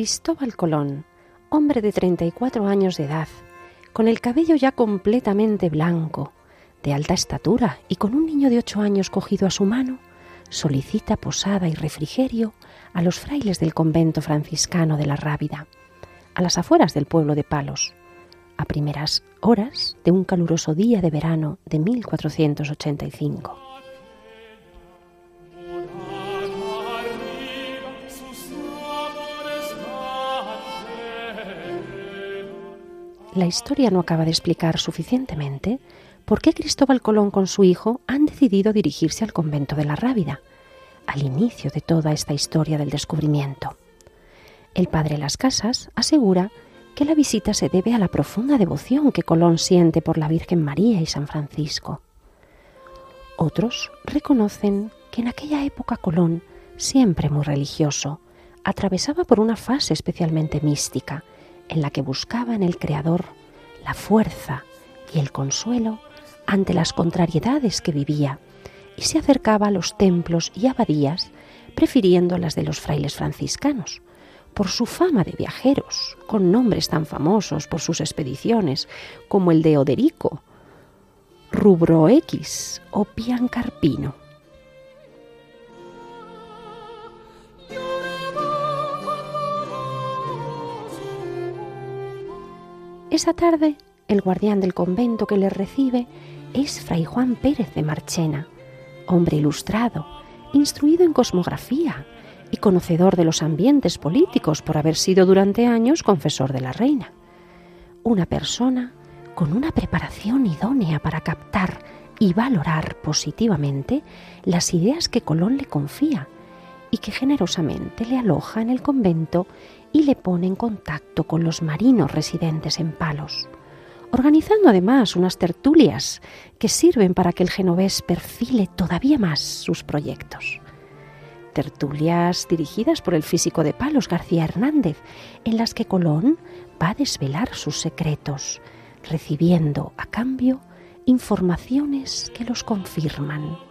Cristóbal Colón, hombre de 34 años de edad, con el cabello ya completamente blanco, de alta estatura y con un niño de ocho años cogido a su mano, solicita posada y refrigerio a los frailes del convento franciscano de la Rábida, a las afueras del pueblo de Palos, a primeras horas de un caluroso día de verano de 1485. La historia no acaba de explicar suficientemente por qué Cristóbal Colón con su hijo han decidido dirigirse al convento de la Rábida, al inicio de toda esta historia del descubrimiento. El padre Las Casas asegura que la visita se debe a la profunda devoción que Colón siente por la Virgen María y San Francisco. Otros reconocen que en aquella época Colón, siempre muy religioso, atravesaba por una fase especialmente mística, en la que buscaba en el Creador la fuerza y el consuelo ante las contrariedades que vivía y se acercaba a los templos y abadías prefiriendo las de los frailes franciscanos, por su fama de viajeros, con nombres tan famosos por sus expediciones como el de Oderico, Rubro X o Piancarpino. Esa tarde, el guardián del convento que le recibe es Fray Juan Pérez de Marchena, hombre ilustrado, instruido en cosmografía y conocedor de los ambientes políticos por haber sido durante años confesor de la reina. Una persona con una preparación idónea para captar y valorar positivamente las ideas que Colón le confía y que generosamente le aloja en el convento y le pone en contacto con los marinos residentes en Palos, organizando además unas tertulias que sirven para que el genovés perfile todavía más sus proyectos. Tertulias dirigidas por el físico de Palos García Hernández, en las que Colón va a desvelar sus secretos, recibiendo a cambio informaciones que los confirman.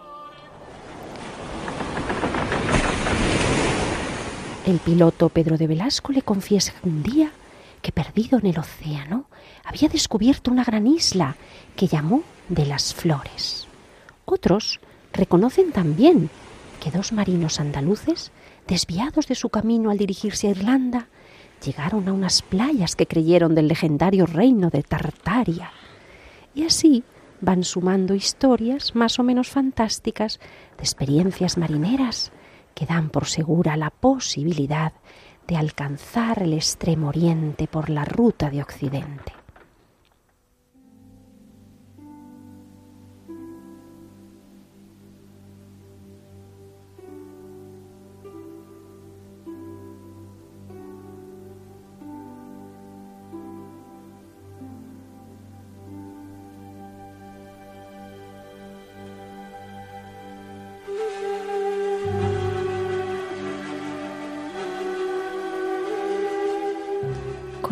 El piloto Pedro de Velasco le confiesa un día que perdido en el océano había descubierto una gran isla que llamó de las Flores. Otros reconocen también que dos marinos andaluces, desviados de su camino al dirigirse a Irlanda, llegaron a unas playas que creyeron del legendario reino de Tartaria. Y así van sumando historias más o menos fantásticas de experiencias marineras que dan por segura la posibilidad de alcanzar el extremo oriente por la ruta de Occidente.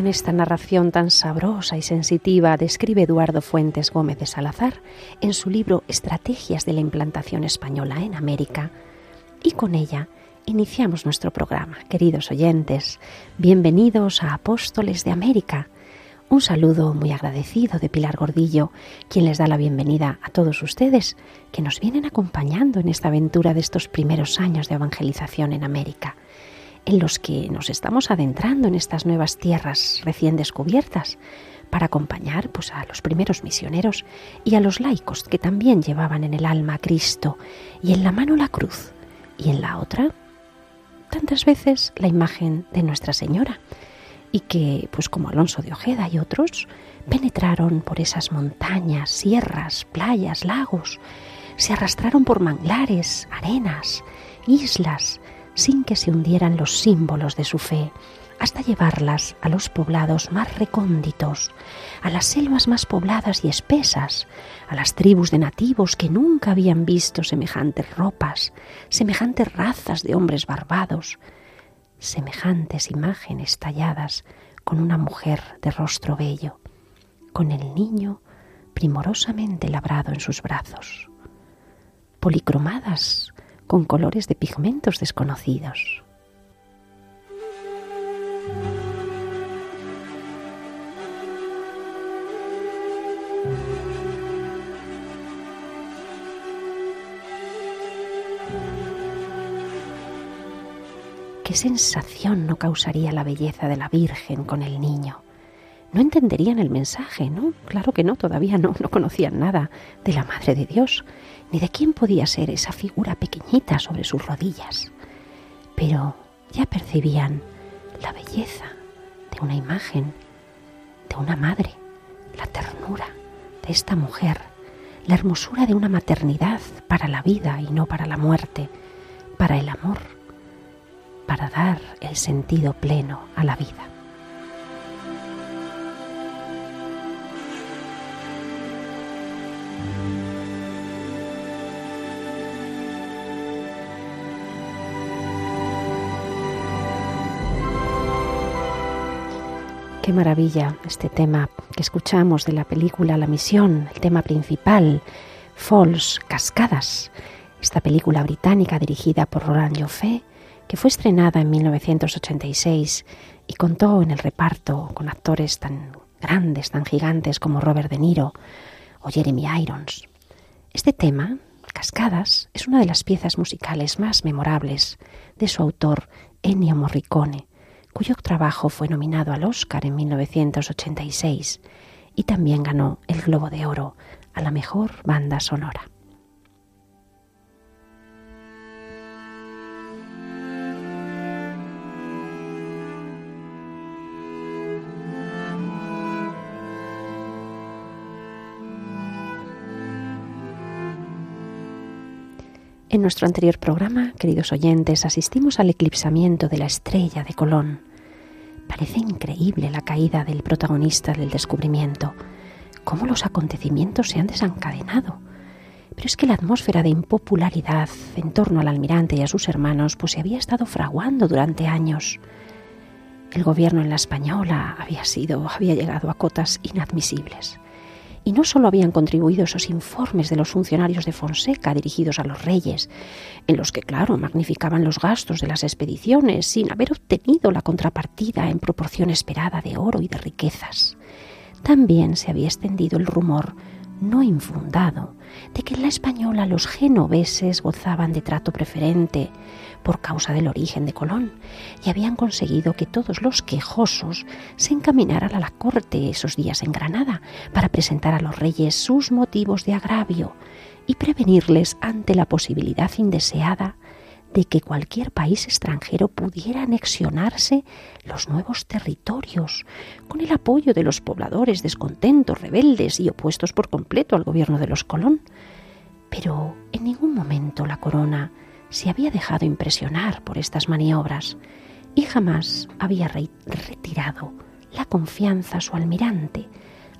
Esta narración tan sabrosa y sensitiva describe Eduardo Fuentes Gómez de Salazar en su libro Estrategias de la implantación española en América. Y con ella iniciamos nuestro programa. Queridos oyentes, bienvenidos a Apóstoles de América. Un saludo muy agradecido de Pilar Gordillo, quien les da la bienvenida a todos ustedes que nos vienen acompañando en esta aventura de estos primeros años de evangelización en América en los que nos estamos adentrando en estas nuevas tierras recién descubiertas para acompañar pues, a los primeros misioneros y a los laicos que también llevaban en el alma a Cristo y en la mano la cruz y en la otra tantas veces la imagen de Nuestra Señora y que pues como Alonso de Ojeda y otros penetraron por esas montañas, sierras, playas, lagos, se arrastraron por manglares, arenas, islas, sin que se hundieran los símbolos de su fe, hasta llevarlas a los poblados más recónditos, a las selvas más pobladas y espesas, a las tribus de nativos que nunca habían visto semejantes ropas, semejantes razas de hombres barbados, semejantes imágenes talladas con una mujer de rostro bello, con el niño primorosamente labrado en sus brazos, policromadas con colores de pigmentos desconocidos. ¿Qué sensación no causaría la belleza de la Virgen con el niño? No entenderían el mensaje, ¿no? Claro que no, todavía no, no conocían nada de la Madre de Dios, ni de quién podía ser esa figura pequeñita sobre sus rodillas. Pero ya percibían la belleza de una imagen, de una madre, la ternura de esta mujer, la hermosura de una maternidad para la vida y no para la muerte, para el amor para dar el sentido pleno a la vida. Qué maravilla este tema que escuchamos de la película La Misión, el tema principal, Falls, Cascadas, esta película británica dirigida por Roland Joffé que fue estrenada en 1986 y contó en el reparto con actores tan grandes, tan gigantes como Robert De Niro o Jeremy Irons. Este tema, Cascadas, es una de las piezas musicales más memorables de su autor Ennio Morricone, cuyo trabajo fue nominado al Oscar en 1986 y también ganó el Globo de Oro a la mejor banda sonora. En nuestro anterior programa, queridos oyentes, asistimos al eclipsamiento de la estrella de Colón. Parece increíble la caída del protagonista del descubrimiento, cómo los acontecimientos se han desencadenado. Pero es que la atmósfera de impopularidad en torno al almirante y a sus hermanos pues se había estado fraguando durante años. El gobierno en la española había sido, había llegado a cotas inadmisibles. Y no solo habían contribuido esos informes de los funcionarios de Fonseca dirigidos a los reyes, en los que, claro, magnificaban los gastos de las expediciones sin haber obtenido la contrapartida en proporción esperada de oro y de riquezas. También se había extendido el rumor no infundado de que en la española los genoveses gozaban de trato preferente por causa del origen de Colón y habían conseguido que todos los quejosos se encaminaran a la corte esos días en Granada para presentar a los reyes sus motivos de agravio y prevenirles ante la posibilidad indeseada de que cualquier país extranjero pudiera anexionarse los nuevos territorios, con el apoyo de los pobladores descontentos, rebeldes y opuestos por completo al gobierno de los Colón. Pero en ningún momento la corona se había dejado impresionar por estas maniobras y jamás había retirado la confianza a su almirante,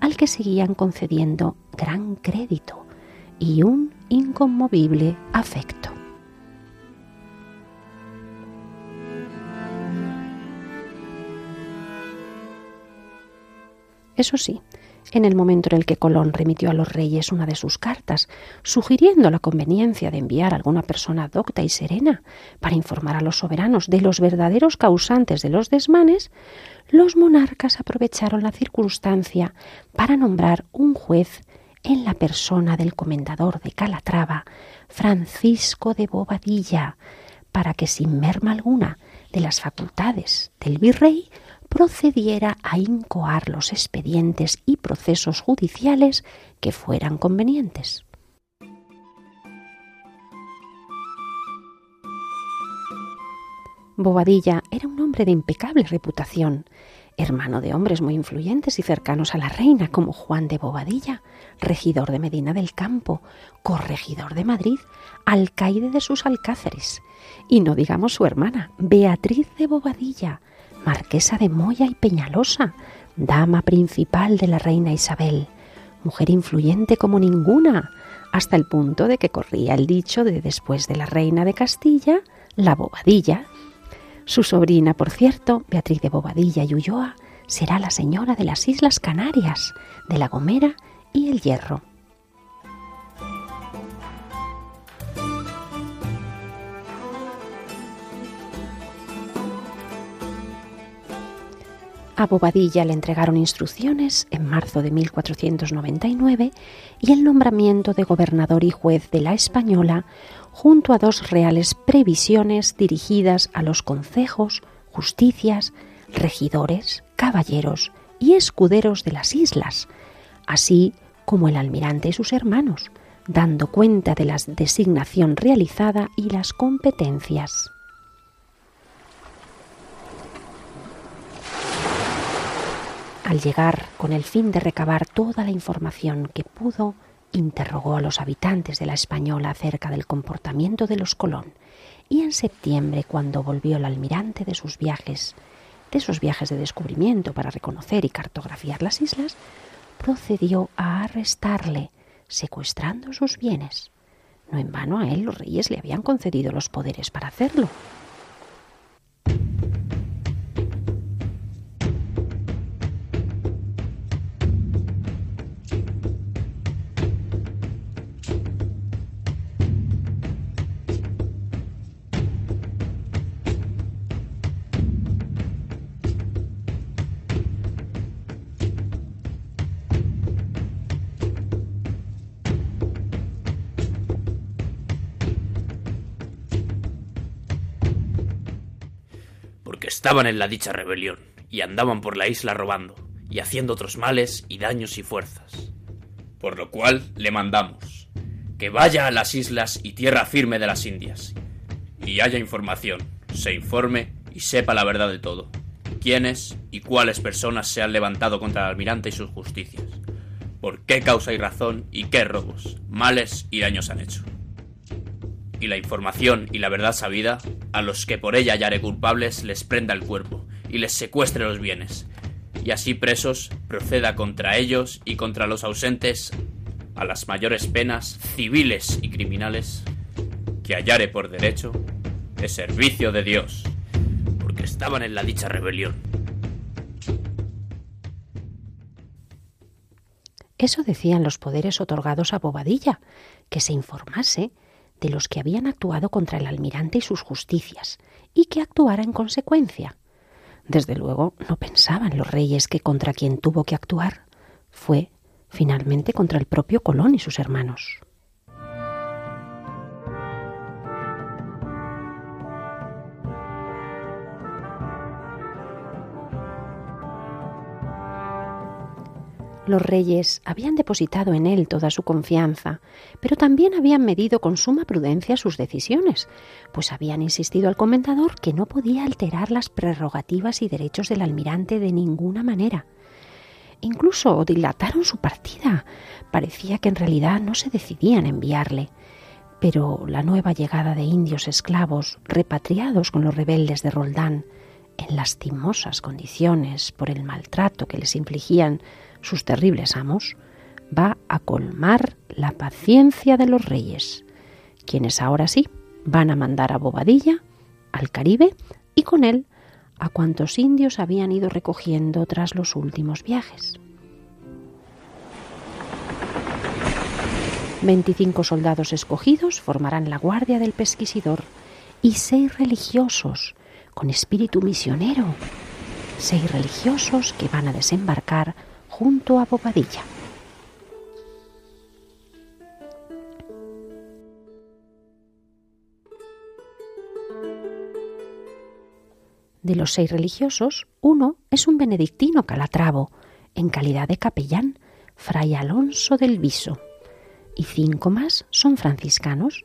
al que seguían concediendo gran crédito y un inconmovible afecto. Eso sí, en el momento en el que Colón remitió a los reyes una de sus cartas, sugiriendo la conveniencia de enviar a alguna persona docta y serena para informar a los soberanos de los verdaderos causantes de los desmanes, los monarcas aprovecharon la circunstancia para nombrar un juez en la persona del comendador de Calatrava, Francisco de Bobadilla, para que sin merma alguna de las facultades del virrey procediera a incoar los expedientes y procesos judiciales que fueran convenientes. Bobadilla era un hombre de impecable reputación, hermano de hombres muy influyentes y cercanos a la reina, como Juan de Bobadilla, regidor de Medina del Campo, corregidor de Madrid, alcaide de sus alcáceres, y no digamos su hermana, Beatriz de Bobadilla, marquesa de Moya y Peñalosa, dama principal de la reina Isabel, mujer influyente como ninguna, hasta el punto de que corría el dicho de después de la reina de Castilla, la bobadilla. Su sobrina, por cierto, Beatriz de Bobadilla y Ulloa, será la señora de las Islas Canarias, de La Gomera y El Hierro. A Bobadilla le entregaron instrucciones en marzo de 1499 y el nombramiento de gobernador y juez de la Española junto a dos reales previsiones dirigidas a los concejos, justicias, regidores, caballeros y escuderos de las islas, así como el almirante y sus hermanos, dando cuenta de la designación realizada y las competencias. Al llegar con el fin de recabar toda la información que pudo, interrogó a los habitantes de la Española acerca del comportamiento de los Colón y en septiembre, cuando volvió el almirante de sus viajes, de esos viajes de descubrimiento para reconocer y cartografiar las islas, procedió a arrestarle, secuestrando sus bienes. No en vano a él los reyes le habían concedido los poderes para hacerlo. Estaban en la dicha rebelión y andaban por la isla robando y haciendo otros males y daños y fuerzas. Por lo cual le mandamos que vaya a las islas y tierra firme de las Indias y haya información, se informe y sepa la verdad de todo. Quiénes y cuáles personas se han levantado contra el almirante y sus justicias. Por qué causa y razón y qué robos, males y daños han hecho y la información y la verdad sabida, a los que por ella hallare culpables les prenda el cuerpo y les secuestre los bienes, y así presos proceda contra ellos y contra los ausentes a las mayores penas civiles y criminales que hallare por derecho de servicio de Dios, porque estaban en la dicha rebelión. Eso decían los poderes otorgados a Bobadilla, que se informase de los que habían actuado contra el almirante y sus justicias, y que actuara en consecuencia. Desde luego no pensaban los reyes que contra quien tuvo que actuar fue finalmente contra el propio Colón y sus hermanos. Los reyes habían depositado en él toda su confianza, pero también habían medido con suma prudencia sus decisiones, pues habían insistido al comendador que no podía alterar las prerrogativas y derechos del almirante de ninguna manera. Incluso dilataron su partida. Parecía que en realidad no se decidían enviarle. Pero la nueva llegada de indios esclavos, repatriados con los rebeldes de Roldán, en lastimosas condiciones por el maltrato que les infligían sus terribles amos, va a colmar la paciencia de los reyes, quienes ahora sí van a mandar a Bobadilla al Caribe y con él a cuantos indios habían ido recogiendo tras los últimos viajes. Veinticinco soldados escogidos formarán la guardia del pesquisidor y seis religiosos con espíritu misionero, seis religiosos que van a desembarcar junto a Bobadilla. De los seis religiosos, uno es un benedictino calatravo, en calidad de capellán, fray Alonso del Viso, y cinco más son franciscanos,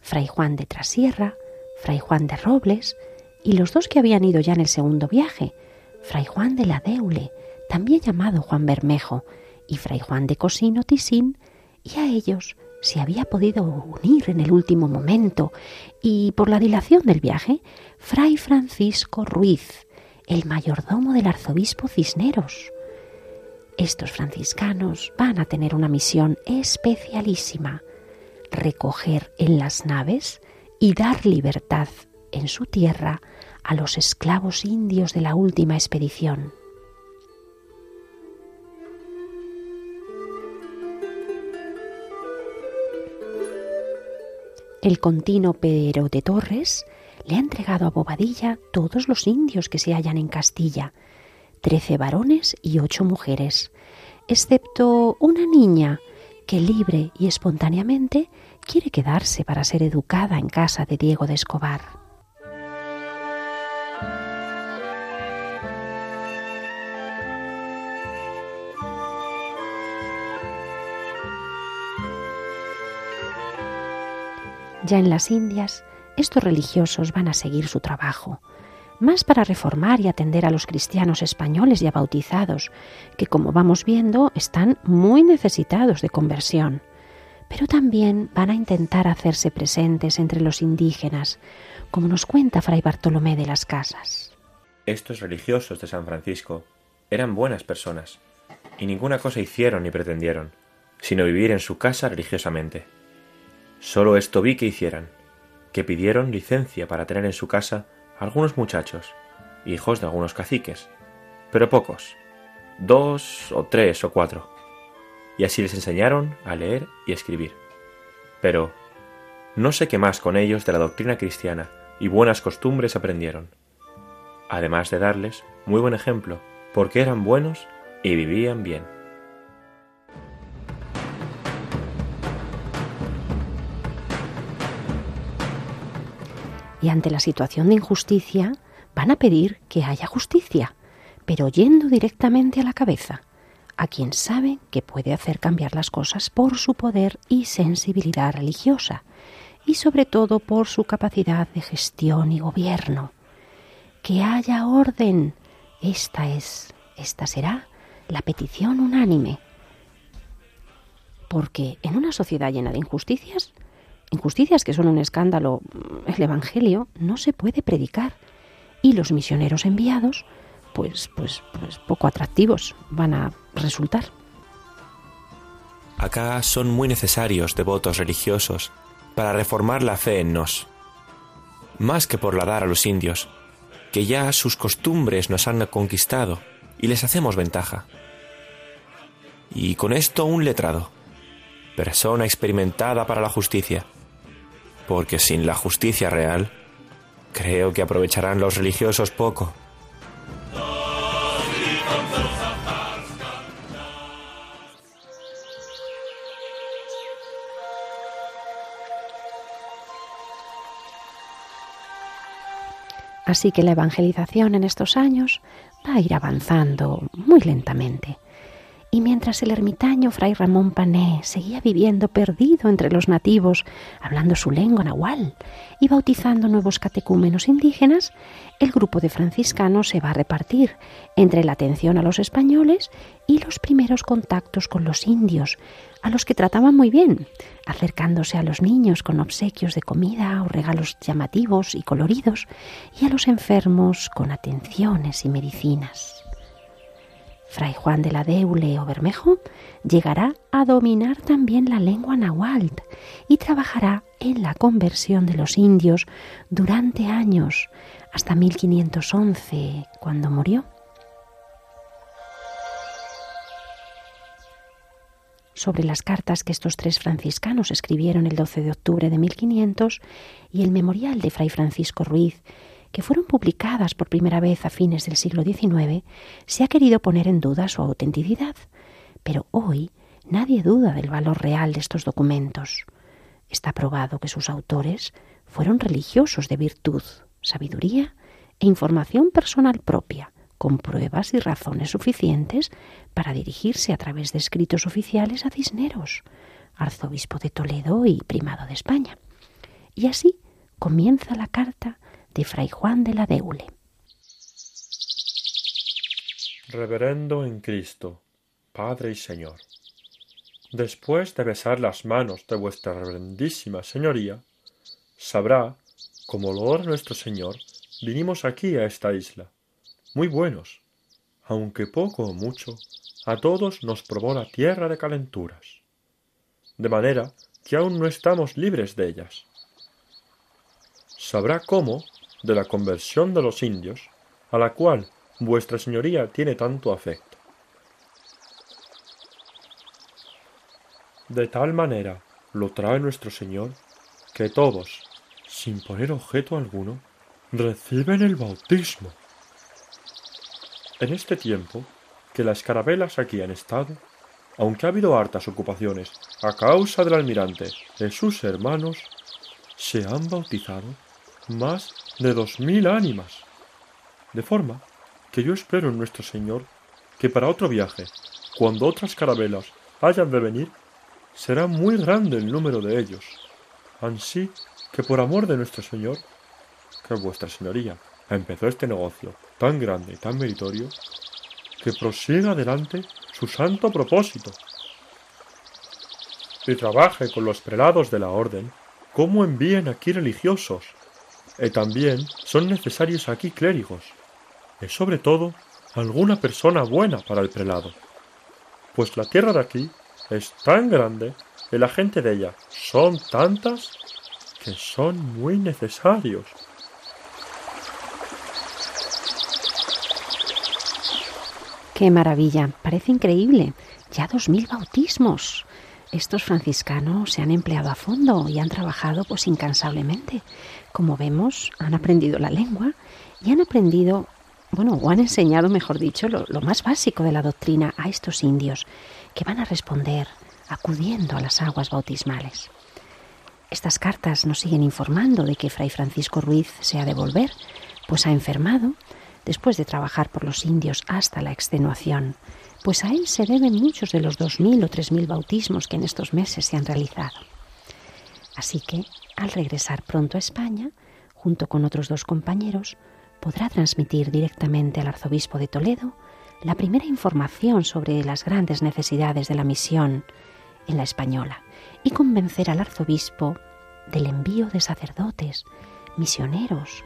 fray Juan de Trasierra, fray Juan de Robles, y los dos que habían ido ya en el segundo viaje, fray Juan de la Deule, también llamado Juan Bermejo, y Fray Juan de Cosino Tisín, y a ellos se había podido unir en el último momento, y por la dilación del viaje, Fray Francisco Ruiz, el mayordomo del arzobispo Cisneros. Estos franciscanos van a tener una misión especialísima, recoger en las naves y dar libertad en su tierra a los esclavos indios de la última expedición. El continuo Pedro de Torres le ha entregado a Bobadilla todos los indios que se hallan en Castilla, trece varones y ocho mujeres, excepto una niña que libre y espontáneamente quiere quedarse para ser educada en casa de Diego de Escobar. Ya en las Indias, estos religiosos van a seguir su trabajo, más para reformar y atender a los cristianos españoles ya bautizados, que como vamos viendo están muy necesitados de conversión. Pero también van a intentar hacerse presentes entre los indígenas, como nos cuenta Fray Bartolomé de las Casas. Estos religiosos de San Francisco eran buenas personas, y ninguna cosa hicieron ni pretendieron, sino vivir en su casa religiosamente. Solo esto vi que hicieran, que pidieron licencia para tener en su casa algunos muchachos, hijos de algunos caciques, pero pocos, dos o tres o cuatro, y así les enseñaron a leer y escribir. Pero no sé qué más con ellos de la doctrina cristiana y buenas costumbres aprendieron, además de darles muy buen ejemplo, porque eran buenos y vivían bien. Y ante la situación de injusticia van a pedir que haya justicia, pero yendo directamente a la cabeza, a quien sabe que puede hacer cambiar las cosas por su poder y sensibilidad religiosa, y sobre todo por su capacidad de gestión y gobierno. Que haya orden. Esta es, esta será la petición unánime. Porque en una sociedad llena de injusticias, injusticias que son un escándalo, el Evangelio no se puede predicar. Y los misioneros enviados, pues, pues, pues poco atractivos van a resultar. Acá son muy necesarios devotos religiosos para reformar la fe en nos, más que por la dar a los indios, que ya sus costumbres nos han conquistado y les hacemos ventaja. Y con esto un letrado, persona experimentada para la justicia, porque sin la justicia real, creo que aprovecharán los religiosos poco. Así que la evangelización en estos años va a ir avanzando muy lentamente y mientras el ermitaño fray Ramón Pané seguía viviendo perdido entre los nativos, hablando su lengua nahual y bautizando nuevos catecúmenos indígenas, el grupo de franciscanos se va a repartir entre la atención a los españoles y los primeros contactos con los indios, a los que trataban muy bien, acercándose a los niños con obsequios de comida o regalos llamativos y coloridos, y a los enfermos con atenciones y medicinas. Fray Juan de la Deule o Bermejo llegará a dominar también la lengua náhuatl y trabajará en la conversión de los indios durante años, hasta 1511, cuando murió. sobre las cartas que estos tres franciscanos escribieron el 12 de octubre de 1500 y el memorial de Fray Francisco Ruiz que fueron publicadas por primera vez a fines del siglo XIX, se ha querido poner en duda su autenticidad, pero hoy nadie duda del valor real de estos documentos. Está probado que sus autores fueron religiosos de virtud, sabiduría e información personal propia, con pruebas y razones suficientes para dirigirse a través de escritos oficiales a Cisneros, arzobispo de Toledo y primado de España. Y así comienza la carta de Fray Juan de la Deule. Reverendo en Cristo, Padre y Señor, después de besar las manos de vuestra reverendísima Señoría, sabrá, como lo ora nuestro Señor, vinimos aquí a esta isla, muy buenos, aunque poco o mucho, a todos nos probó la tierra de calenturas, de manera que aún no estamos libres de ellas. Sabrá cómo, de la conversión de los indios, a la cual vuestra señoría tiene tanto afecto. De tal manera lo trae nuestro Señor que todos, sin poner objeto alguno, reciben el bautismo. En este tiempo que las carabelas aquí han estado, aunque ha habido hartas ocupaciones a causa del almirante y sus hermanos, se han bautizado más de dos mil ánimas. De forma que yo espero en nuestro Señor que para otro viaje, cuando otras carabelas hayan de venir, será muy grande el número de ellos. Ansí que por amor de nuestro Señor, que vuestra señoría empezó este negocio tan grande y tan meritorio, que prosiga adelante su santo propósito y trabaje con los prelados de la orden como envíen aquí religiosos, y también son necesarios aquí clérigos, y sobre todo alguna persona buena para el prelado, pues la tierra de aquí es tan grande y la gente de ella son tantas que son muy necesarios. ¡Qué maravilla! Parece increíble. Ya dos mil bautismos. Estos franciscanos se han empleado a fondo y han trabajado pues incansablemente. Como vemos, han aprendido la lengua y han aprendido, bueno, o han enseñado, mejor dicho, lo, lo más básico de la doctrina a estos indios, que van a responder acudiendo a las aguas bautismales. Estas cartas nos siguen informando de que Fray Francisco Ruiz se ha de volver, pues ha enfermado después de trabajar por los indios hasta la extenuación, pues a él se deben muchos de los dos mil o tres mil bautismos que en estos meses se han realizado. Así que, al regresar pronto a España, junto con otros dos compañeros, podrá transmitir directamente al arzobispo de Toledo la primera información sobre las grandes necesidades de la misión en la española y convencer al arzobispo del envío de sacerdotes, misioneros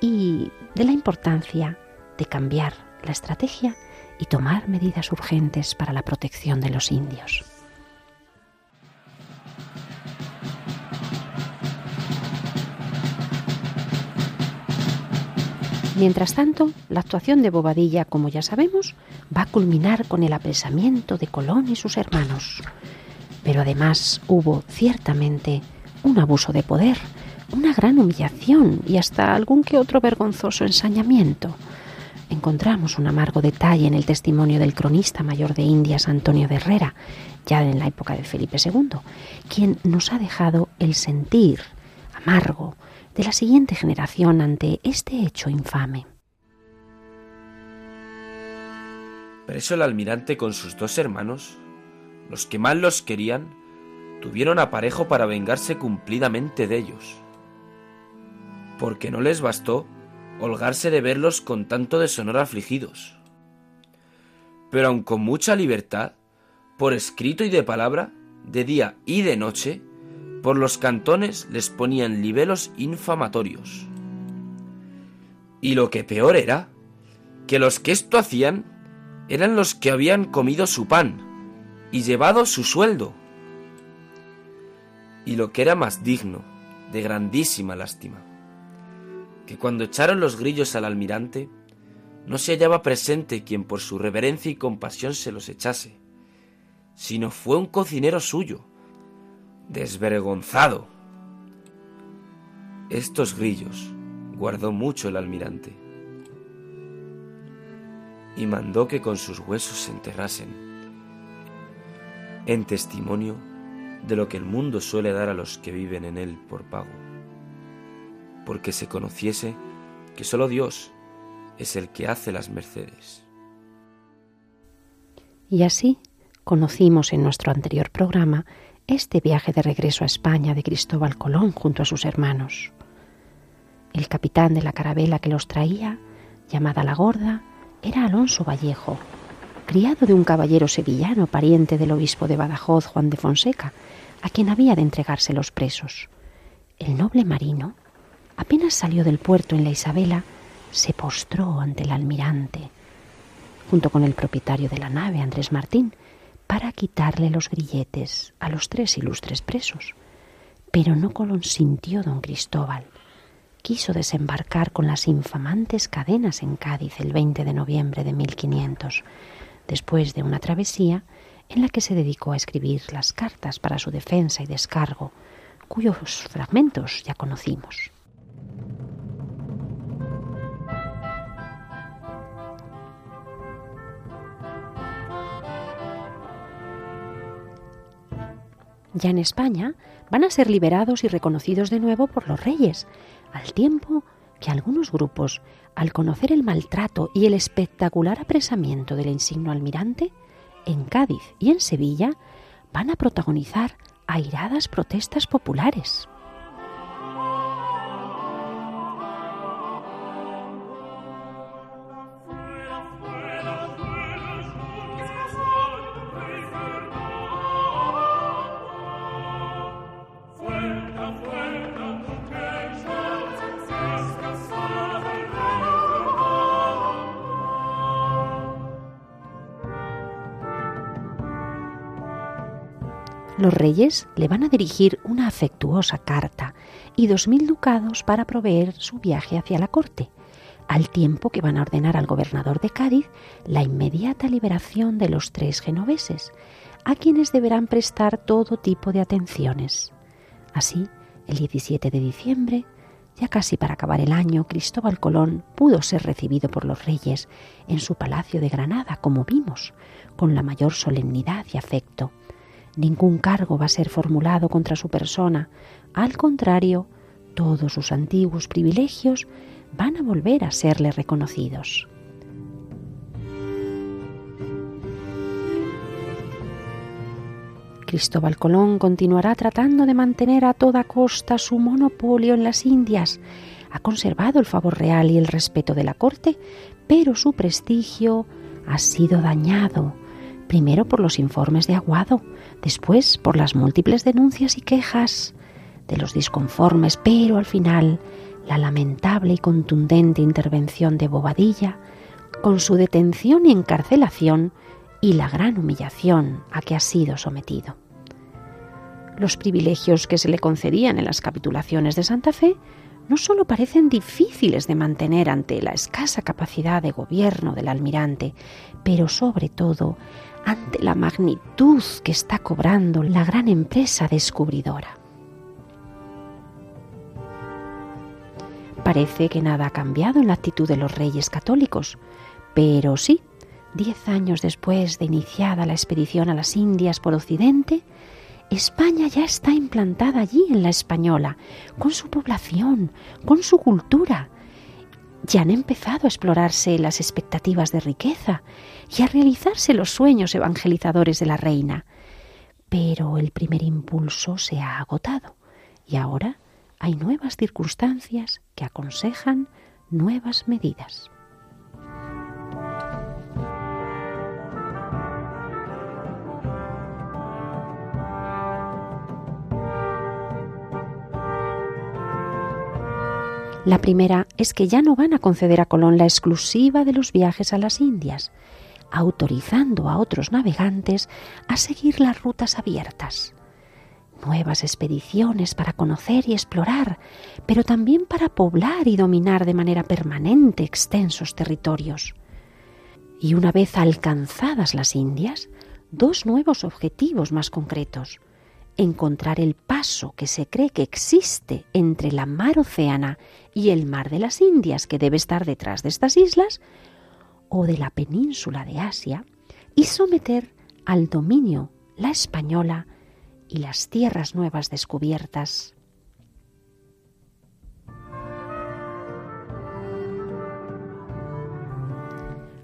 y de la importancia de cambiar la estrategia y tomar medidas urgentes para la protección de los indios. Mientras tanto, la actuación de Bobadilla, como ya sabemos, va a culminar con el apresamiento de Colón y sus hermanos. Pero además hubo ciertamente un abuso de poder, una gran humillación y hasta algún que otro vergonzoso ensañamiento. Encontramos un amargo detalle en el testimonio del cronista mayor de Indias Antonio de Herrera, ya en la época de Felipe II, quien nos ha dejado el sentir amargo de la siguiente generación ante este hecho infame. Preso el almirante con sus dos hermanos, los que más los querían, tuvieron aparejo para vengarse cumplidamente de ellos, porque no les bastó holgarse de verlos con tanto deshonor afligidos. Pero aun con mucha libertad, por escrito y de palabra, de día y de noche, por los cantones les ponían libelos infamatorios. Y lo que peor era, que los que esto hacían eran los que habían comido su pan y llevado su sueldo. Y lo que era más digno, de grandísima lástima, que cuando echaron los grillos al almirante, no se hallaba presente quien por su reverencia y compasión se los echase, sino fue un cocinero suyo, desvergonzado. Estos grillos guardó mucho el almirante y mandó que con sus huesos se enterrasen, en testimonio de lo que el mundo suele dar a los que viven en él por pago, porque se conociese que solo Dios es el que hace las mercedes. Y así conocimos en nuestro anterior programa este viaje de regreso a España de Cristóbal Colón junto a sus hermanos. El capitán de la carabela que los traía, llamada La Gorda, era Alonso Vallejo, criado de un caballero sevillano, pariente del obispo de Badajoz, Juan de Fonseca, a quien había de entregarse los presos. El noble marino, apenas salió del puerto en la Isabela, se postró ante el almirante, junto con el propietario de la nave, Andrés Martín, para quitarle los grilletes a los tres ilustres presos. Pero no consintió don Cristóbal. Quiso desembarcar con las infamantes cadenas en Cádiz el 20 de noviembre de 1500, después de una travesía en la que se dedicó a escribir las cartas para su defensa y descargo, cuyos fragmentos ya conocimos. Ya en España van a ser liberados y reconocidos de nuevo por los reyes, al tiempo que algunos grupos, al conocer el maltrato y el espectacular apresamiento del insigno almirante, en Cádiz y en Sevilla van a protagonizar airadas protestas populares. Los reyes le van a dirigir una afectuosa carta y dos mil ducados para proveer su viaje hacia la corte, al tiempo que van a ordenar al gobernador de Cádiz la inmediata liberación de los tres genoveses, a quienes deberán prestar todo tipo de atenciones. Así, el 17 de diciembre, ya casi para acabar el año, Cristóbal Colón pudo ser recibido por los reyes en su palacio de Granada, como vimos, con la mayor solemnidad y afecto Ningún cargo va a ser formulado contra su persona. Al contrario, todos sus antiguos privilegios van a volver a serle reconocidos. Cristóbal Colón continuará tratando de mantener a toda costa su monopolio en las Indias. Ha conservado el favor real y el respeto de la corte, pero su prestigio ha sido dañado, primero por los informes de Aguado, después por las múltiples denuncias y quejas de los disconformes, pero al final la lamentable y contundente intervención de Bobadilla, con su detención y encarcelación y la gran humillación a que ha sido sometido. Los privilegios que se le concedían en las capitulaciones de Santa Fe no solo parecen difíciles de mantener ante la escasa capacidad de gobierno del almirante, pero sobre todo ante la magnitud que está cobrando la gran empresa descubridora. Parece que nada ha cambiado en la actitud de los reyes católicos, pero sí, diez años después de iniciada la expedición a las Indias por Occidente, España ya está implantada allí en la española, con su población, con su cultura. Ya han empezado a explorarse las expectativas de riqueza y a realizarse los sueños evangelizadores de la reina. Pero el primer impulso se ha agotado y ahora hay nuevas circunstancias que aconsejan nuevas medidas. La primera es que ya no van a conceder a Colón la exclusiva de los viajes a las Indias, autorizando a otros navegantes a seguir las rutas abiertas. Nuevas expediciones para conocer y explorar, pero también para poblar y dominar de manera permanente extensos territorios. Y una vez alcanzadas las Indias, dos nuevos objetivos más concretos. Encontrar el paso que se cree que existe entre la mar Océana y el mar de las Indias que debe estar detrás de estas islas, o de la península de Asia y someter al dominio la española y las tierras nuevas descubiertas.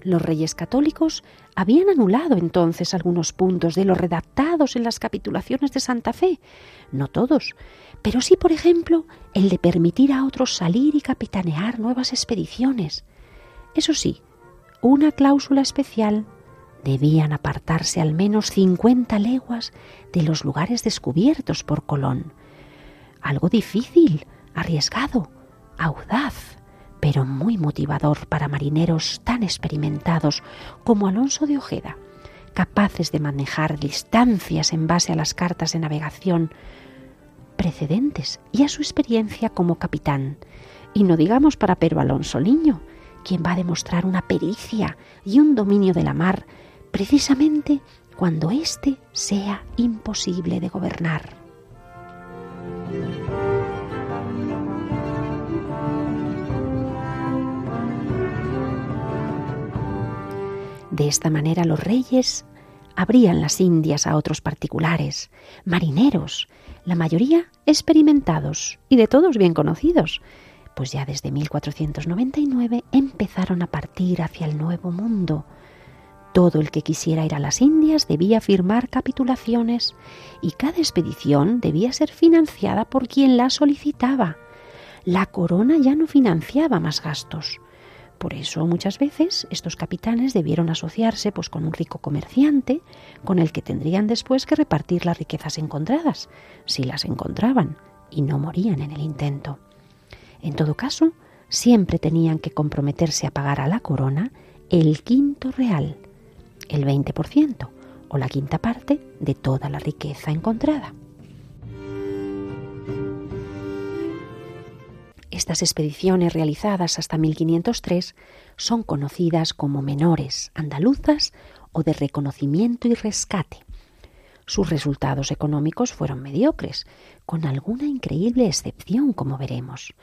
Los reyes católicos habían anulado entonces algunos puntos de los redactados en las capitulaciones de Santa Fe, no todos, pero sí, por ejemplo, el de permitir a otros salir y capitanear nuevas expediciones. Eso sí, una cláusula especial, debían apartarse al menos 50 leguas de los lugares descubiertos por Colón. Algo difícil, arriesgado, audaz, pero muy motivador para marineros tan experimentados como Alonso de Ojeda, capaces de manejar distancias en base a las cartas de navegación precedentes y a su experiencia como capitán. Y no digamos para Pedro Alonso Liño, quien va a demostrar una pericia y un dominio de la mar precisamente cuando éste sea imposible de gobernar. De esta manera los reyes abrían las Indias a otros particulares, marineros, la mayoría experimentados y de todos bien conocidos, pues ya desde 1499 empezaron a partir hacia el Nuevo Mundo. Todo el que quisiera ir a las Indias debía firmar capitulaciones y cada expedición debía ser financiada por quien la solicitaba. La corona ya no financiaba más gastos. Por eso muchas veces estos capitanes debieron asociarse pues con un rico comerciante con el que tendrían después que repartir las riquezas encontradas, si las encontraban, y no morían en el intento. En todo caso, siempre tenían que comprometerse a pagar a la corona el quinto real, el 20%, o la quinta parte de toda la riqueza encontrada. Estas expediciones realizadas hasta 1503 son conocidas como menores andaluzas o de reconocimiento y rescate. Sus resultados económicos fueron mediocres, con alguna increíble excepción, como veremos.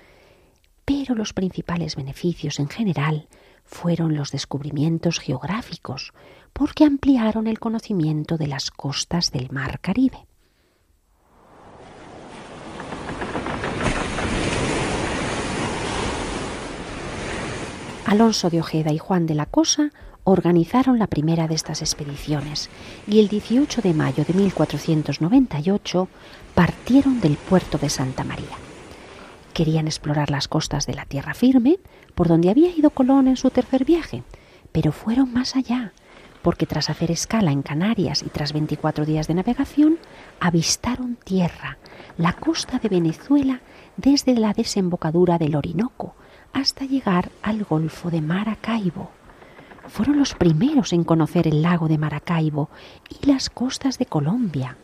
Pero los principales beneficios en general fueron los descubrimientos geográficos, porque ampliaron el conocimiento de las costas del Mar Caribe. Alonso de Ojeda y Juan de la Cosa organizaron la primera de estas expediciones y el 18 de mayo de 1498 partieron del puerto de Santa María. Querían explorar las costas de la tierra firme, por donde había ido Colón en su tercer viaje, pero fueron más allá, porque tras hacer escala en Canarias y tras 24 días de navegación, avistaron tierra, la costa de Venezuela desde la desembocadura del Orinoco, hasta llegar al Golfo de Maracaibo. Fueron los primeros en conocer el lago de Maracaibo y las costas de Colombia.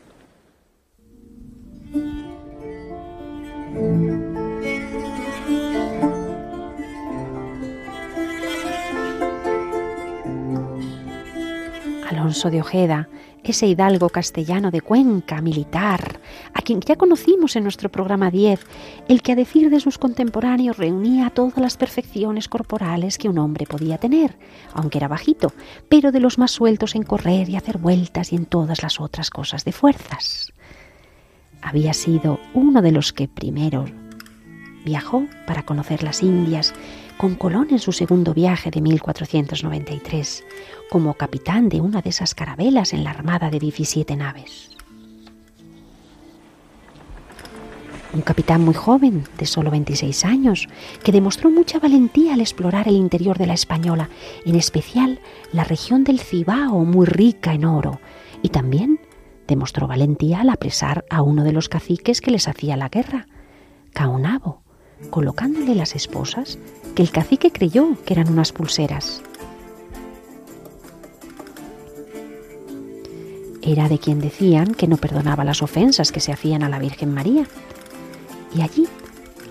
Alonso de Ojeda ese hidalgo castellano de Cuenca, militar, a quien ya conocimos en nuestro programa 10, el que a decir de sus contemporáneos reunía todas las perfecciones corporales que un hombre podía tener, aunque era bajito, pero de los más sueltos en correr y hacer vueltas y en todas las otras cosas de fuerzas. Había sido uno de los que primero viajó para conocer las Indias, con Colón en su segundo viaje de 1493, como capitán de una de esas carabelas en la armada de 17 naves. Un capitán muy joven, de solo 26 años, que demostró mucha valentía al explorar el interior de la Española, en especial la región del Cibao, muy rica en oro, y también demostró valentía al apresar a uno de los caciques que les hacía la guerra, Caonabo, colocándole las esposas que el cacique creyó que eran unas pulseras. Era de quien decían que no perdonaba las ofensas que se hacían a la Virgen María. Y allí,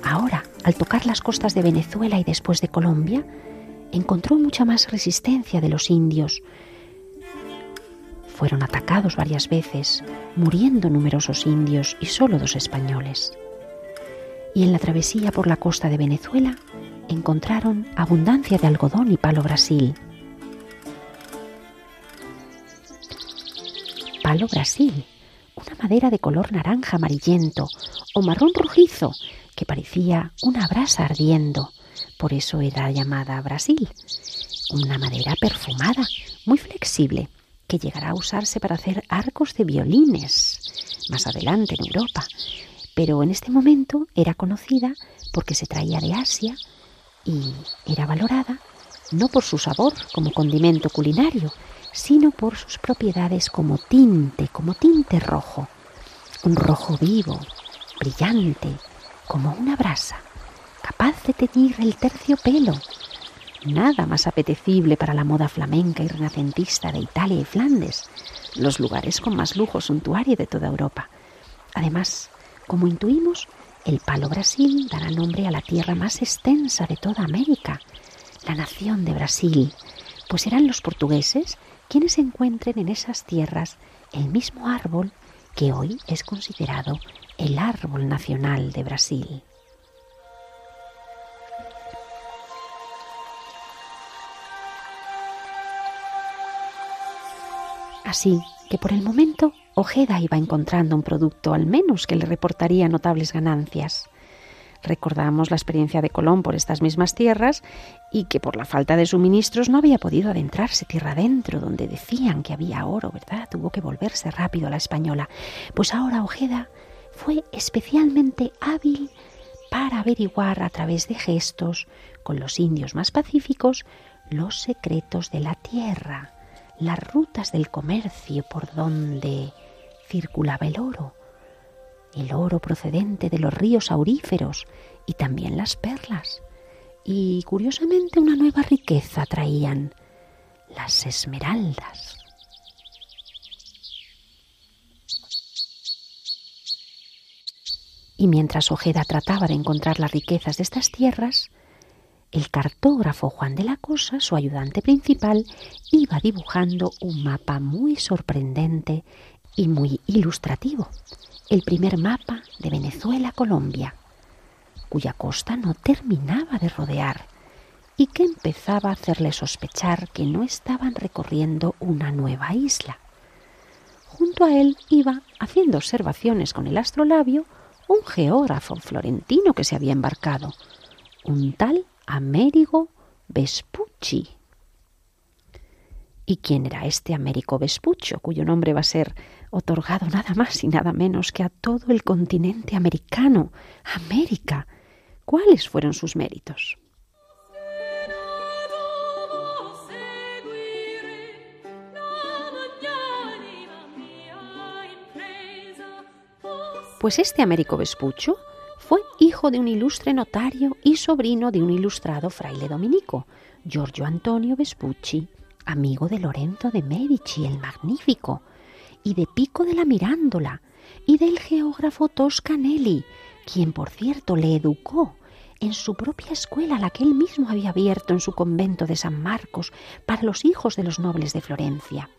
ahora, al tocar las costas de Venezuela y después de Colombia, encontró mucha más resistencia de los indios. Fueron atacados varias veces, muriendo numerosos indios y solo dos españoles. Y en la travesía por la costa de Venezuela encontraron abundancia de algodón y palo Brasil. Palo Brasil, una madera de color naranja amarillento o marrón rojizo que parecía una brasa ardiendo, por eso era llamada Brasil. Una madera perfumada, muy flexible, que llegará a usarse para hacer arcos de violines más adelante en Europa, pero en este momento era conocida porque se traía de Asia y era valorada no por su sabor como condimento culinario, sino por sus propiedades como tinte, como tinte rojo, un rojo vivo, brillante, como una brasa, capaz de teñir el terciopelo. Nada más apetecible para la moda flamenca y renacentista de Italia y Flandes, los lugares con más lujo suntuario de toda Europa. Además, como intuimos, el palo Brasil dará nombre a la tierra más extensa de toda América, la nación de Brasil, pues serán los portugueses quienes encuentren en esas tierras el mismo árbol que hoy es considerado el árbol nacional de Brasil. Así que por el momento Ojeda iba encontrando un producto al menos que le reportaría notables ganancias. Recordamos la experiencia de Colón por estas mismas tierras y que por la falta de suministros no había podido adentrarse tierra adentro, donde decían que había oro, ¿verdad? Tuvo que volverse rápido a la española. Pues ahora Ojeda fue especialmente hábil para averiguar a través de gestos con los indios más pacíficos los secretos de la tierra, las rutas del comercio por donde circulaba el oro el oro procedente de los ríos auríferos y también las perlas. Y curiosamente una nueva riqueza traían, las esmeraldas. Y mientras Ojeda trataba de encontrar las riquezas de estas tierras, el cartógrafo Juan de la Cosa, su ayudante principal, iba dibujando un mapa muy sorprendente y muy ilustrativo, el primer mapa de Venezuela-Colombia, cuya costa no terminaba de rodear y que empezaba a hacerle sospechar que no estaban recorriendo una nueva isla. Junto a él iba, haciendo observaciones con el astrolabio, un geógrafo florentino que se había embarcado, un tal Américo Vespucci. ¿Y quién era este Américo Vespuccio, cuyo nombre va a ser otorgado nada más y nada menos que a todo el continente americano, América? ¿Cuáles fueron sus méritos? Pues este Américo Vespuccio fue hijo de un ilustre notario y sobrino de un ilustrado fraile dominico, Giorgio Antonio Vespucci amigo de Lorenzo de Medici el Magnífico, y de Pico de la Mirándola, y del geógrafo Toscanelli, quien por cierto le educó en su propia escuela, la que él mismo había abierto en su convento de San Marcos para los hijos de los nobles de Florencia.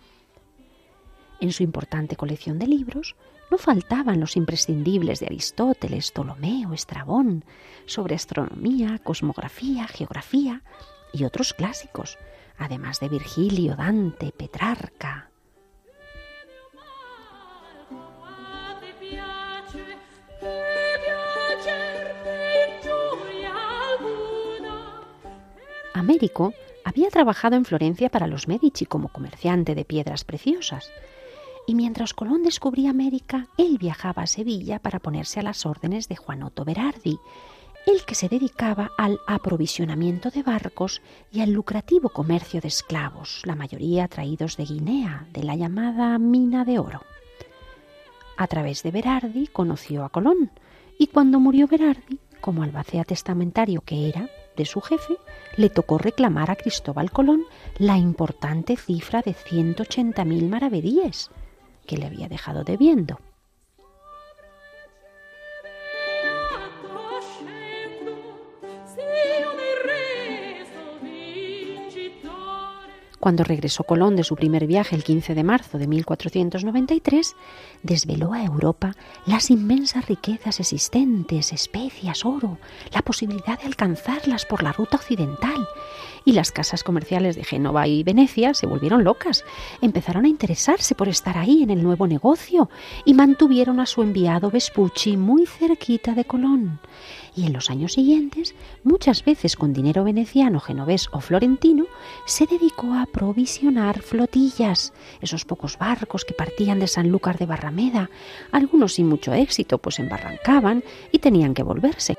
En su importante colección de libros no faltaban los imprescindibles de Aristóteles, Ptolomeo, Estrabón, sobre astronomía, cosmografía, geografía y otros clásicos, además de Virgilio, Dante, Petrarca. Américo había trabajado en Florencia para los Medici como comerciante de piedras preciosas. Y mientras Colón descubría América, él viajaba a Sevilla para ponerse a las órdenes de Juan Otto Berardi, el que se dedicaba al aprovisionamiento de barcos y al lucrativo comercio de esclavos, la mayoría traídos de Guinea, de la llamada mina de oro. A través de Berardi conoció a Colón, y cuando murió Berardi, como albacea testamentario que era de su jefe, le tocó reclamar a Cristóbal Colón la importante cifra de 180.000 maravedíes que le había dejado debiendo. Cuando regresó Colón de su primer viaje el 15 de marzo de 1493, desveló a Europa las inmensas riquezas existentes, especias, oro, la posibilidad de alcanzarlas por la ruta occidental. Y las casas comerciales de Génova y Venecia se volvieron locas, empezaron a interesarse por estar ahí en el nuevo negocio y mantuvieron a su enviado Vespucci muy cerquita de Colón y en los años siguientes, muchas veces con dinero veneciano, genovés o florentino, se dedicó a provisionar flotillas, esos pocos barcos que partían de Sanlúcar de Barrameda, algunos sin mucho éxito, pues embarrancaban y tenían que volverse.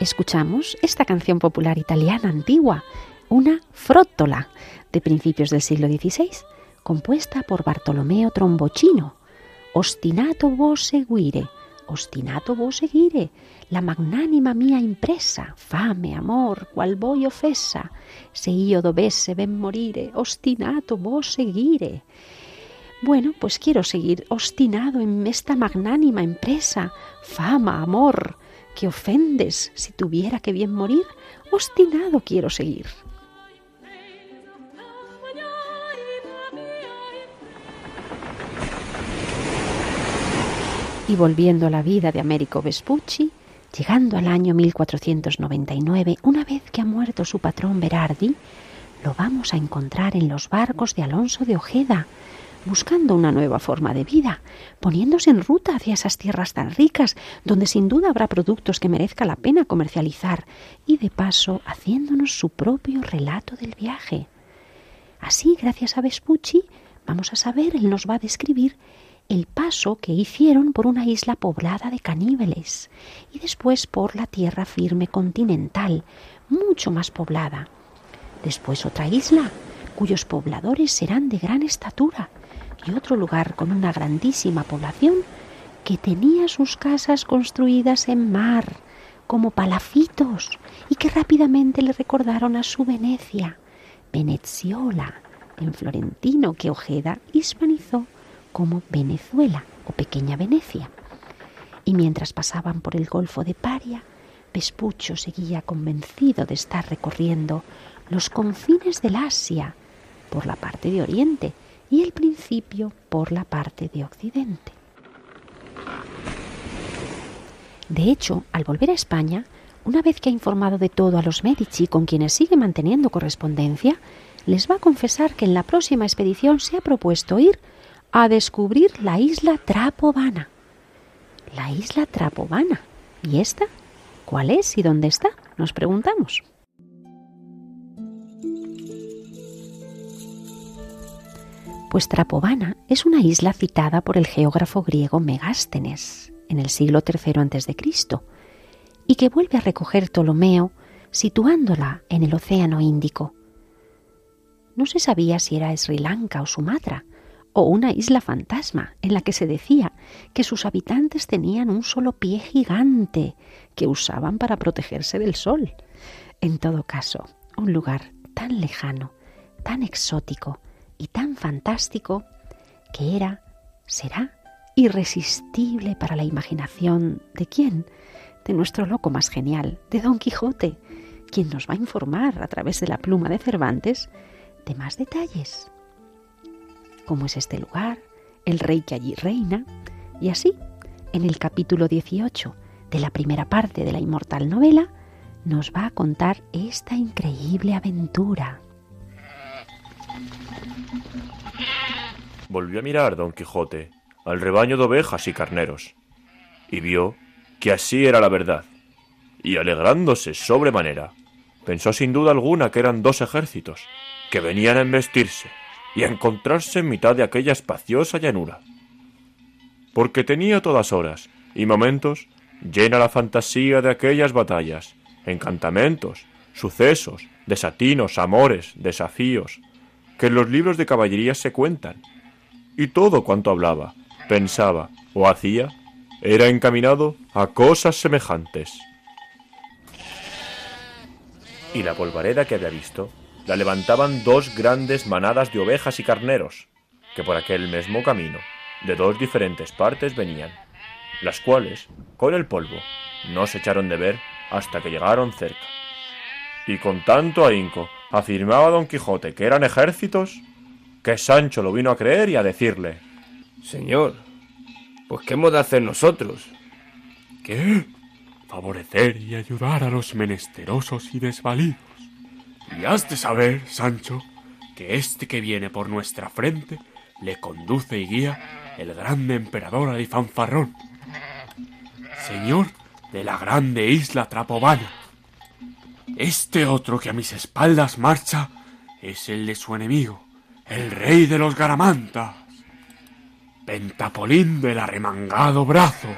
Escuchamos esta canción popular italiana antigua, una frótola de principios del siglo XVI, compuesta por Bartolomeo Trombocino, Ostinato vos seguire, ostinato vos seguire, la magnánima mía impresa, fame, amor, qual voi ofesa, se io dovesse ben morire, ostinato vos seguire. Bueno, pues quiero seguir obstinado en esta magnánima empresa, fama, amor, que ofendes si tuviera que bien morir, obstinado quiero seguir. Y volviendo a la vida de Américo Vespucci, llegando al año 1499, una vez que ha muerto su patrón Berardi, lo vamos a encontrar en los barcos de Alonso de Ojeda, buscando una nueva forma de vida, poniéndose en ruta hacia esas tierras tan ricas, donde sin duda habrá productos que merezca la pena comercializar, y de paso haciéndonos su propio relato del viaje. Así, gracias a Vespucci, vamos a saber, él nos va a describir el paso que hicieron por una isla poblada de caníbales y después por la tierra firme continental, mucho más poblada. Después otra isla, cuyos pobladores serán de gran estatura, y otro lugar con una grandísima población que tenía sus casas construidas en mar, como palafitos, y que rápidamente le recordaron a su Venecia, Veneziola, en florentino que Ojeda hispanizó como Venezuela o Pequeña Venecia. Y mientras pasaban por el Golfo de Paria, Vespucho seguía convencido de estar recorriendo los confines del Asia por la parte de Oriente y el principio por la parte de Occidente. De hecho, al volver a España, una vez que ha informado de todo a los Medici, con quienes sigue manteniendo correspondencia, les va a confesar que en la próxima expedición se ha propuesto ir a descubrir la isla Trapovana. La isla Trapovana. ¿Y esta? ¿Cuál es y dónde está? Nos preguntamos. Pues Trapovana es una isla citada por el geógrafo griego Megástenes en el siglo III a.C. y que vuelve a recoger Ptolomeo situándola en el Océano Índico. No se sabía si era Sri Lanka o Sumatra, o una isla fantasma en la que se decía que sus habitantes tenían un solo pie gigante que usaban para protegerse del sol. En todo caso, un lugar tan lejano, tan exótico, y tan fantástico que era, será irresistible para la imaginación de quién, de nuestro loco más genial, de Don Quijote, quien nos va a informar a través de la pluma de Cervantes de más detalles. ¿Cómo es este lugar? El rey que allí reina. Y así, en el capítulo 18 de la primera parte de la inmortal novela, nos va a contar esta increíble aventura. Volvió a mirar don Quijote al rebaño de ovejas y carneros, y vio que así era la verdad, y alegrándose sobremanera, pensó sin duda alguna que eran dos ejércitos, que venían a embestirse y encontrarse en mitad de aquella espaciosa llanura. Porque tenía todas horas y momentos llena la fantasía de aquellas batallas, encantamentos, sucesos, desatinos, amores, desafíos, que en los libros de caballería se cuentan, y todo cuanto hablaba, pensaba o hacía era encaminado a cosas semejantes. Y la polvareda que había visto la levantaban dos grandes manadas de ovejas y carneros, que por aquel mismo camino, de dos diferentes partes venían, las cuales, con el polvo, no se echaron de ver hasta que llegaron cerca. Y con tanto ahínco afirmaba don Quijote que eran ejércitos, que Sancho lo vino a creer y a decirle Señor, pues ¿qué hemos de hacer nosotros? ¿Qué? Favorecer y ayudar a los menesterosos y desvalidos. Y has de saber, Sancho, que este que viene por nuestra frente le conduce y guía el grande emperador Alifanfarrón, señor de la grande isla Trapovana este otro que a mis espaldas marcha es el de su enemigo, el rey de los Garamantas. Pentapolín del arremangado brazo,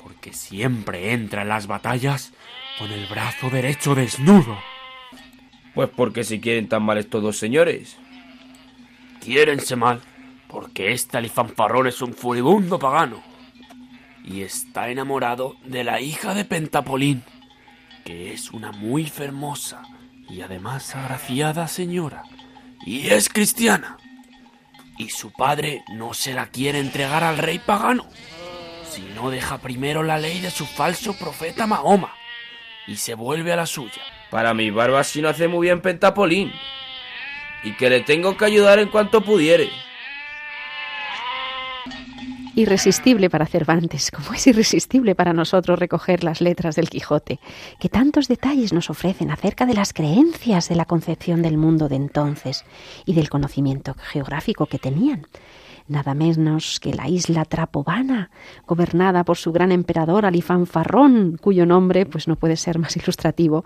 porque siempre entra en las batallas con el brazo derecho desnudo. Pues porque si quieren tan mal estos dos señores. Quiérense mal, porque este alifanfarrón es un furibundo pagano. y está enamorado de la hija de Pentapolín, que es una muy hermosa y además agraciada señora, y es cristiana. Y su padre no se la quiere entregar al rey pagano, si no deja primero la ley de su falso profeta Mahoma, y se vuelve a la suya. Para mi barba si no hace muy bien Pentapolín, y que le tengo que ayudar en cuanto pudiere irresistible para Cervantes, como es irresistible para nosotros recoger las letras del Quijote, que tantos detalles nos ofrecen acerca de las creencias de la concepción del mundo de entonces y del conocimiento geográfico que tenían. Nada menos que la isla Trapobana, gobernada por su gran emperador Alifanfarrón, cuyo nombre pues no puede ser más ilustrativo,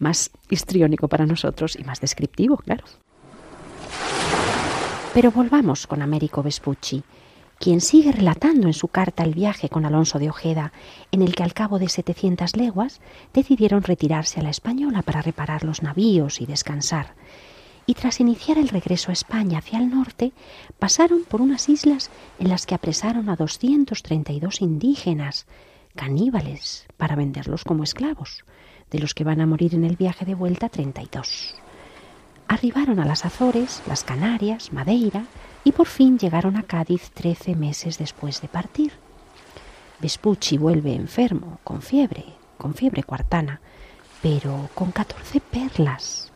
más histriónico para nosotros y más descriptivo, claro. Pero volvamos con Américo Vespucci quien sigue relatando en su carta el viaje con Alonso de Ojeda, en el que al cabo de 700 leguas decidieron retirarse a la Española para reparar los navíos y descansar. Y tras iniciar el regreso a España hacia el norte, pasaron por unas islas en las que apresaron a 232 indígenas, caníbales, para venderlos como esclavos, de los que van a morir en el viaje de vuelta 32. Arribaron a las Azores, las Canarias, Madeira, y por fin llegaron a Cádiz trece meses después de partir. Vespucci vuelve enfermo, con fiebre, con fiebre cuartana, pero con catorce perlas.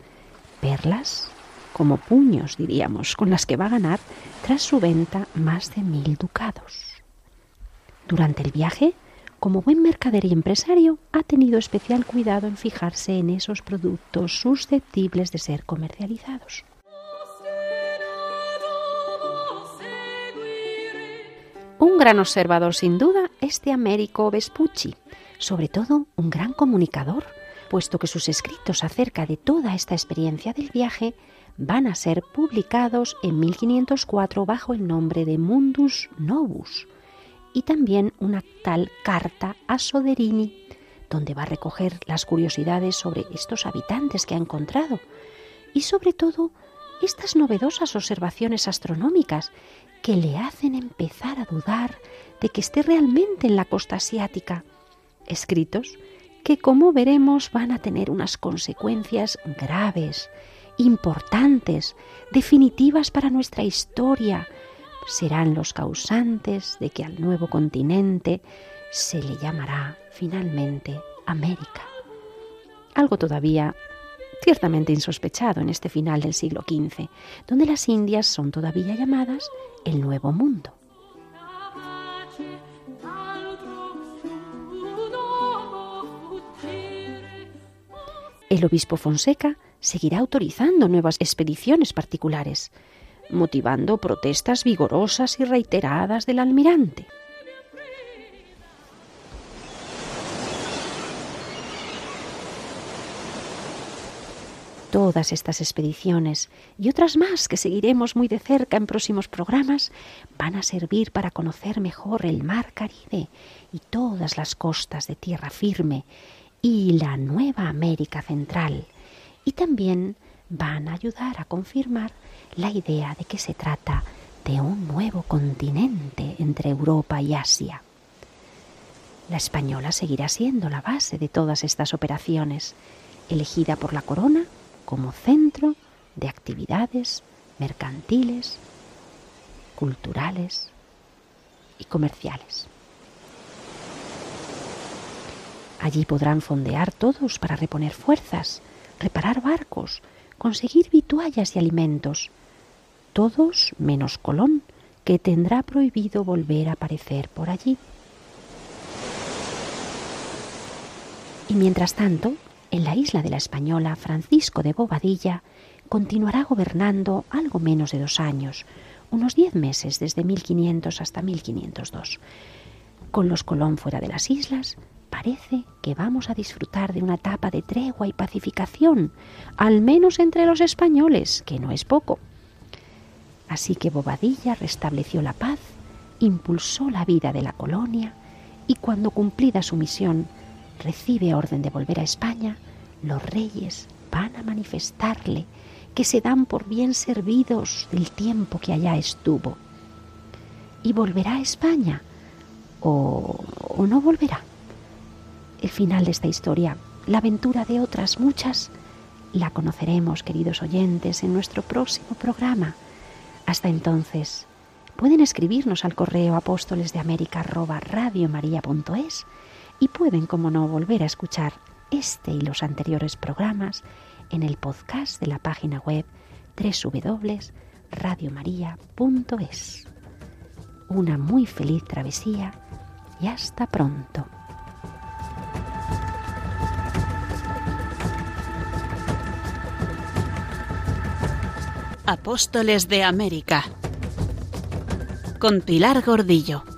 Perlas como puños, diríamos, con las que va a ganar tras su venta más de mil ducados. Durante el viaje, como buen mercader y empresario, ha tenido especial cuidado en fijarse en esos productos susceptibles de ser comercializados. Un gran observador sin duda este Américo Vespucci, sobre todo un gran comunicador, puesto que sus escritos acerca de toda esta experiencia del viaje van a ser publicados en 1504 bajo el nombre de Mundus Novus y también una tal carta a Soderini, donde va a recoger las curiosidades sobre estos habitantes que ha encontrado y sobre todo estas novedosas observaciones astronómicas que le hacen empezar a dudar de que esté realmente en la costa asiática. Escritos que, como veremos, van a tener unas consecuencias graves, importantes, definitivas para nuestra historia. Serán los causantes de que al nuevo continente se le llamará finalmente América. Algo todavía ciertamente insospechado en este final del siglo XV, donde las Indias son todavía llamadas el Nuevo Mundo. El obispo Fonseca seguirá autorizando nuevas expediciones particulares, motivando protestas vigorosas y reiteradas del almirante. Todas estas expediciones y otras más que seguiremos muy de cerca en próximos programas van a servir para conocer mejor el mar Caribe y todas las costas de tierra firme y la nueva América Central. Y también van a ayudar a confirmar la idea de que se trata de un nuevo continente entre Europa y Asia. La española seguirá siendo la base de todas estas operaciones, elegida por la corona como centro de actividades mercantiles, culturales y comerciales. Allí podrán fondear todos para reponer fuerzas, reparar barcos, conseguir vituallas y alimentos, todos menos Colón, que tendrá prohibido volver a aparecer por allí. Y mientras tanto, en la isla de la Española, Francisco de Bobadilla continuará gobernando algo menos de dos años, unos diez meses desde 1500 hasta 1502. Con los Colón fuera de las islas, parece que vamos a disfrutar de una etapa de tregua y pacificación, al menos entre los españoles, que no es poco. Así que Bobadilla restableció la paz, impulsó la vida de la colonia y cuando cumplida su misión recibe orden de volver a España, los reyes van a manifestarle que se dan por bien servidos del tiempo que allá estuvo. Y volverá a España, o, no volverá. El final de esta historia, la aventura de otras muchas, la conoceremos, queridos oyentes, en nuestro próximo programa. Hasta entonces, pueden escribirnos al correo apóstoles y pueden, como no, volver a escuchar este y los anteriores programas en el podcast de la página web www.radiomaria.es. Una muy feliz travesía hasta pronto. Apóstoles de América con Pilar Gordillo.